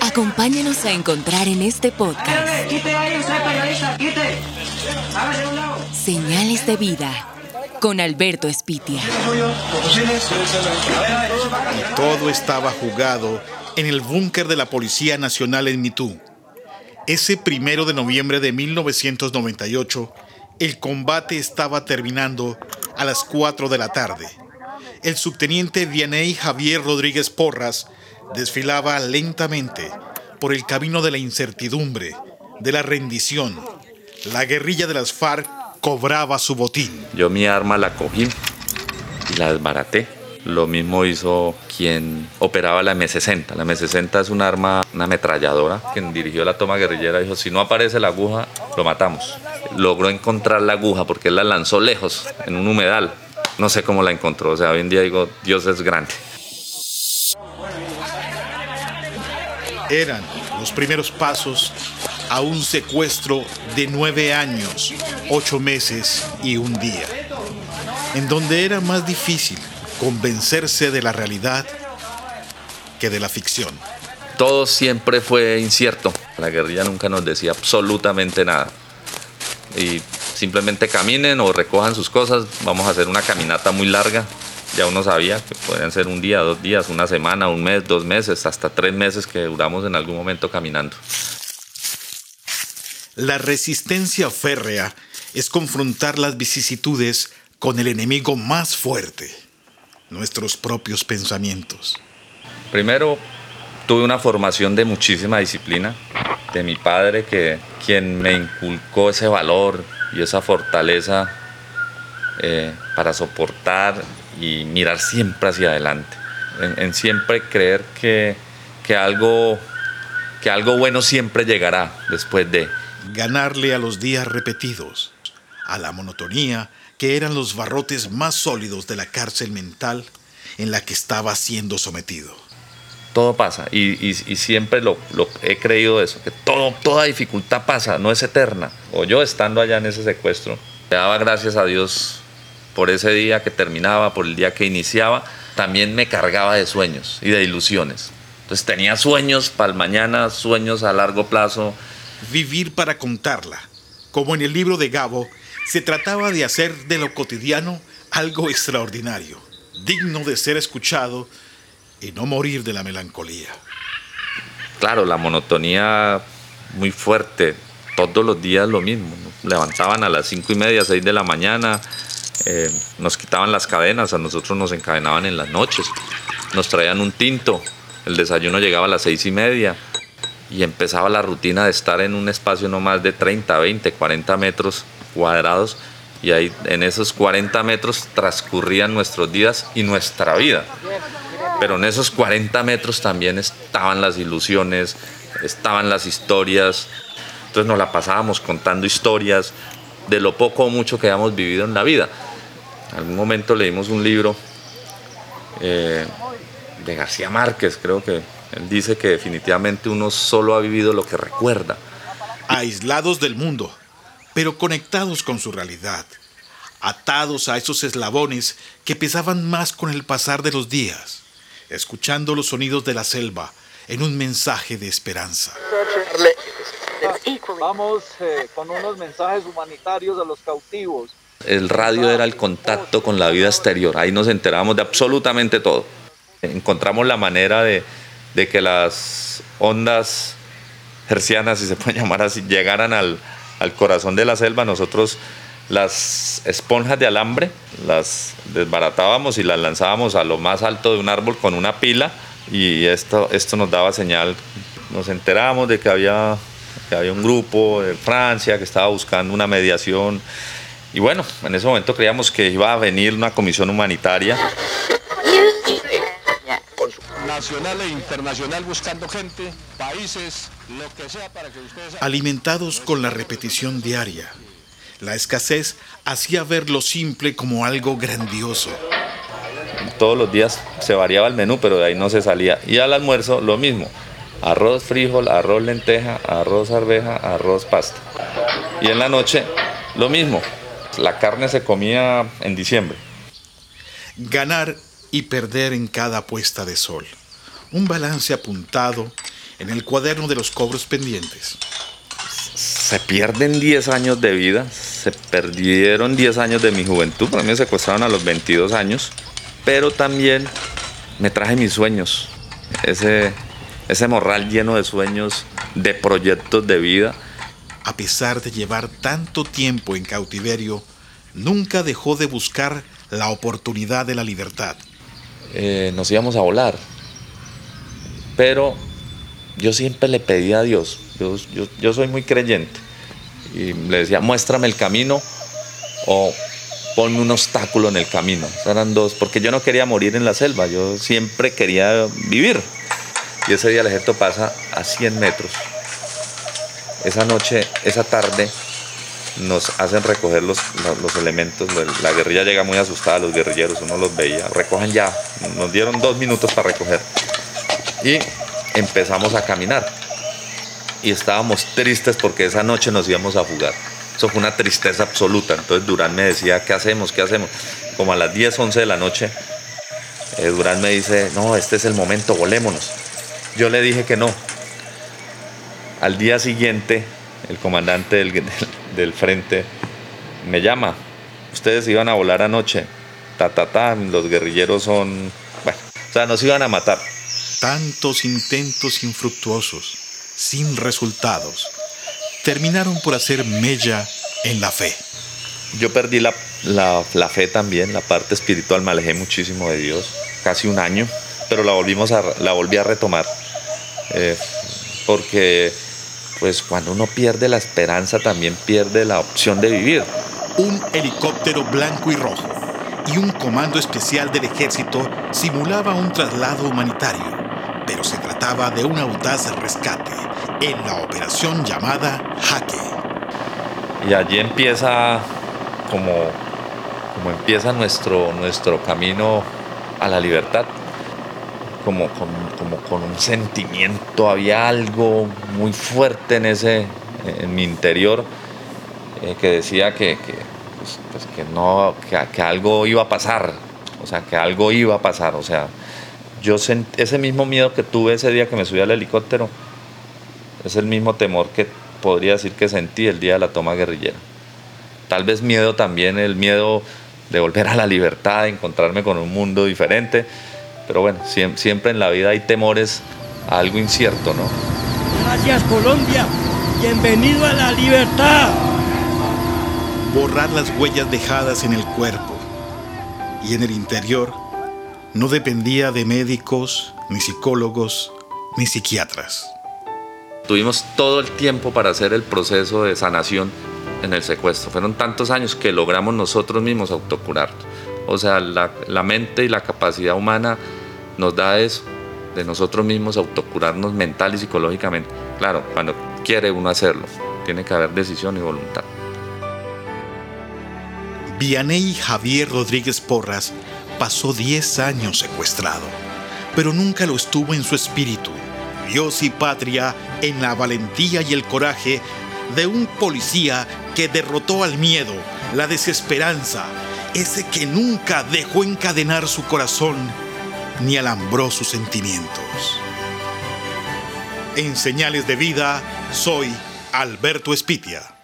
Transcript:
Acompáñenos a encontrar en este podcast Señales de Vida con Alberto Espitia. Todo estaba jugado en el búnker de la Policía Nacional en Mitú. Ese primero de noviembre de 1998, el combate estaba terminando a las 4 de la tarde. El subteniente Vianey Javier Rodríguez Porras desfilaba lentamente por el camino de la incertidumbre, de la rendición. La guerrilla de las FARC cobraba su botín. Yo mi arma la cogí y la desbaraté. Lo mismo hizo quien operaba la M60. La M60 es un arma, una ametralladora. Quien dirigió la toma guerrillera dijo, si no aparece la aguja, lo matamos. Logró encontrar la aguja porque él la lanzó lejos, en un humedal. No sé cómo la encontró. O sea, hoy en día digo, Dios es grande. Eran los primeros pasos a un secuestro de nueve años, ocho meses y un día, en donde era más difícil convencerse de la realidad que de la ficción. Todo siempre fue incierto. La guerrilla nunca nos decía absolutamente nada. Y simplemente caminen o recojan sus cosas. Vamos a hacer una caminata muy larga. Ya uno sabía que podrían ser un día, dos días, una semana, un mes, dos meses, hasta tres meses que duramos en algún momento caminando. La resistencia férrea es confrontar las vicisitudes con el enemigo más fuerte, nuestros propios pensamientos. Primero, tuve una formación de muchísima disciplina, de mi padre, que quien me inculcó ese valor y esa fortaleza eh, para soportar y mirar siempre hacia adelante, en, siempre creer que, que, algo, que algo bueno siempre llegará después de ganarle a los días repetidos, a la monotonía que eran los barrotes más sólidos de la cárcel mental en la que estaba siendo sometido. Todo pasa y, siempre lo, he creído eso, que todo, toda dificultad pasa, no es eterna. O yo estando allá en ese secuestro, le daba gracias a Dios por ese día que terminaba, por el día que iniciaba, también me cargaba de sueños y de ilusiones. Entonces tenía sueños para el mañana, sueños a largo plazo, vivir para contarla. Como en el libro de Gabo, se trataba de hacer de lo cotidiano algo extraordinario, digno de ser escuchado y no morir de la melancolía. Claro, la monotonía muy fuerte, todos los días lo mismo. Levantaban a las cinco y media, seis de la mañana, eh, nos quitaban las cadenas, a nosotros nos encadenaban en las noches, nos traían un tinto, el desayuno llegaba a las seis y media, y empezaba la rutina de estar en un espacio no más de 30, 20, 40 metros cuadrados y ahí en esos 40 metros transcurrían nuestros días y nuestra vida. Pero en esos 40 metros también estaban las ilusiones, estaban las historias. Entonces nos la pasábamos contando historias de lo poco o mucho que habíamos vivido en la vida. En algún momento leímos un libro eh, de García Márquez, creo que él dice que definitivamente uno solo ha vivido lo que recuerda. Aislados del mundo, pero conectados con su realidad, atados a esos eslabones que pesaban más con el pasar de los días, escuchando los sonidos de la selva en un mensaje de esperanza. Vamos eh, con unos mensajes humanitarios a los cautivos. El radio era el contacto con la vida exterior, ahí nos enteramos de absolutamente todo. Encontramos la manera de, de que las ondas hercianas, si se puede llamar así, llegaran al, corazón de la selva, nosotros las esponjas de alambre las desbaratábamos y las lanzábamos a lo más alto de un árbol con una pila y esto, esto nos daba señal. Nos enterábamos de que había, que había un grupo de Francia que estaba buscando una mediación y bueno, en ese momento creíamos que iba a venir una comisión humanitaria nacional e internacional buscando gente, países, lo que sea para que ustedes... Alimentados con la repetición diaria, la escasez hacía ver lo simple como algo grandioso. Todos los días se variaba el menú, pero de ahí no se salía. Y al almuerzo lo mismo. Arroz, frijol, arroz, lenteja, arroz, arveja, arroz, pasta. Y en la noche lo mismo. La carne se comía en diciembre. Ganar y perder en cada puesta de sol un balance apuntado en el cuaderno de los cobros pendientes. Se pierden 10 años de vida, se perdieron 10 años de mi juventud, para mí me secuestraron a los 22 años, pero también me traje mis sueños, ese, ese morral lleno de sueños, de proyectos de vida. A pesar de llevar tanto tiempo en cautiverio, nunca dejó de buscar la oportunidad de la libertad. Eh, nos íbamos a volar, pero yo siempre le pedía a Dios, yo, yo, soy muy creyente, y le decía, muéstrame el camino o ponme un obstáculo en el camino. Eran dos, porque yo no quería morir en la selva, yo siempre quería vivir. Y ese día el ejército pasa a 100 metros. Esa noche, esa tarde, nos hacen recoger los, los, elementos. La guerrilla llega muy asustada, los guerrilleros, uno los veía. Recojan ya. Nos dieron dos minutos para recoger. Y empezamos a caminar. Y estábamos tristes porque esa noche nos íbamos a jugar. Eso fue una tristeza absoluta. Entonces Durán me decía, ¿qué hacemos? ¿Qué hacemos? Como a las 10, 11 de la noche, eh, Durán me dice, no, este es el momento, volémonos. Yo le dije que no. Al día siguiente, el comandante del, del frente me llama. Ustedes iban a volar anoche. Ta, ta, ta, los guerrilleros son... Bueno, o sea, nos iban a matar. Tantos intentos infructuosos, sin resultados, terminaron por hacer mella en la fe. Yo perdí la, la, fe también, la parte espiritual, me alejé muchísimo de Dios, casi un año, pero la, volvimos a, la volví a retomar. Eh, porque pues cuando uno pierde la esperanza también pierde la opción de vivir. Un helicóptero blanco y rojo y un comando especial del ejército simulaba un traslado humanitario, pero se trataba de un audaz rescate en la operación llamada Jaque. Y allí empieza como, como empieza nuestro, nuestro camino a la libertad como con, como con un sentimiento, había algo muy fuerte en, ese, en mi interior eh, que decía que, que, pues, pues que no, que, algo iba a pasar, o sea, que algo iba a pasar, o sea, yo ese mismo miedo que tuve ese día que me subí al helicóptero, es el mismo temor que podría decir que sentí el día de la toma guerrillera. Tal vez miedo también, el miedo de volver a la libertad, de encontrarme con un mundo diferente, pero bueno, siempre en la vida hay temores a algo incierto, ¿no? Gracias Colombia, bienvenido a la libertad. Borrar las huellas dejadas en el cuerpo y en el interior no dependía de médicos, ni psicólogos, ni psiquiatras. Tuvimos todo el tiempo para hacer el proceso de sanación en el secuestro. Fueron tantos años que logramos nosotros mismos autocurarnos. O sea, la, la mente y la capacidad humana nos da eso, de nosotros mismos autocurarnos mental y psicológicamente. Claro, cuando quiere uno hacerlo, tiene que haber decisión y voluntad. Vianey Javier Rodríguez Porras pasó 10 años secuestrado, pero nunca lo estuvo en su espíritu. Dios y patria en la valentía y el coraje de un policía que derrotó al miedo, la desesperanza, ese que nunca dejó encadenar su corazón ni alambró sus sentimientos. En señales de vida, soy Alberto Espitia.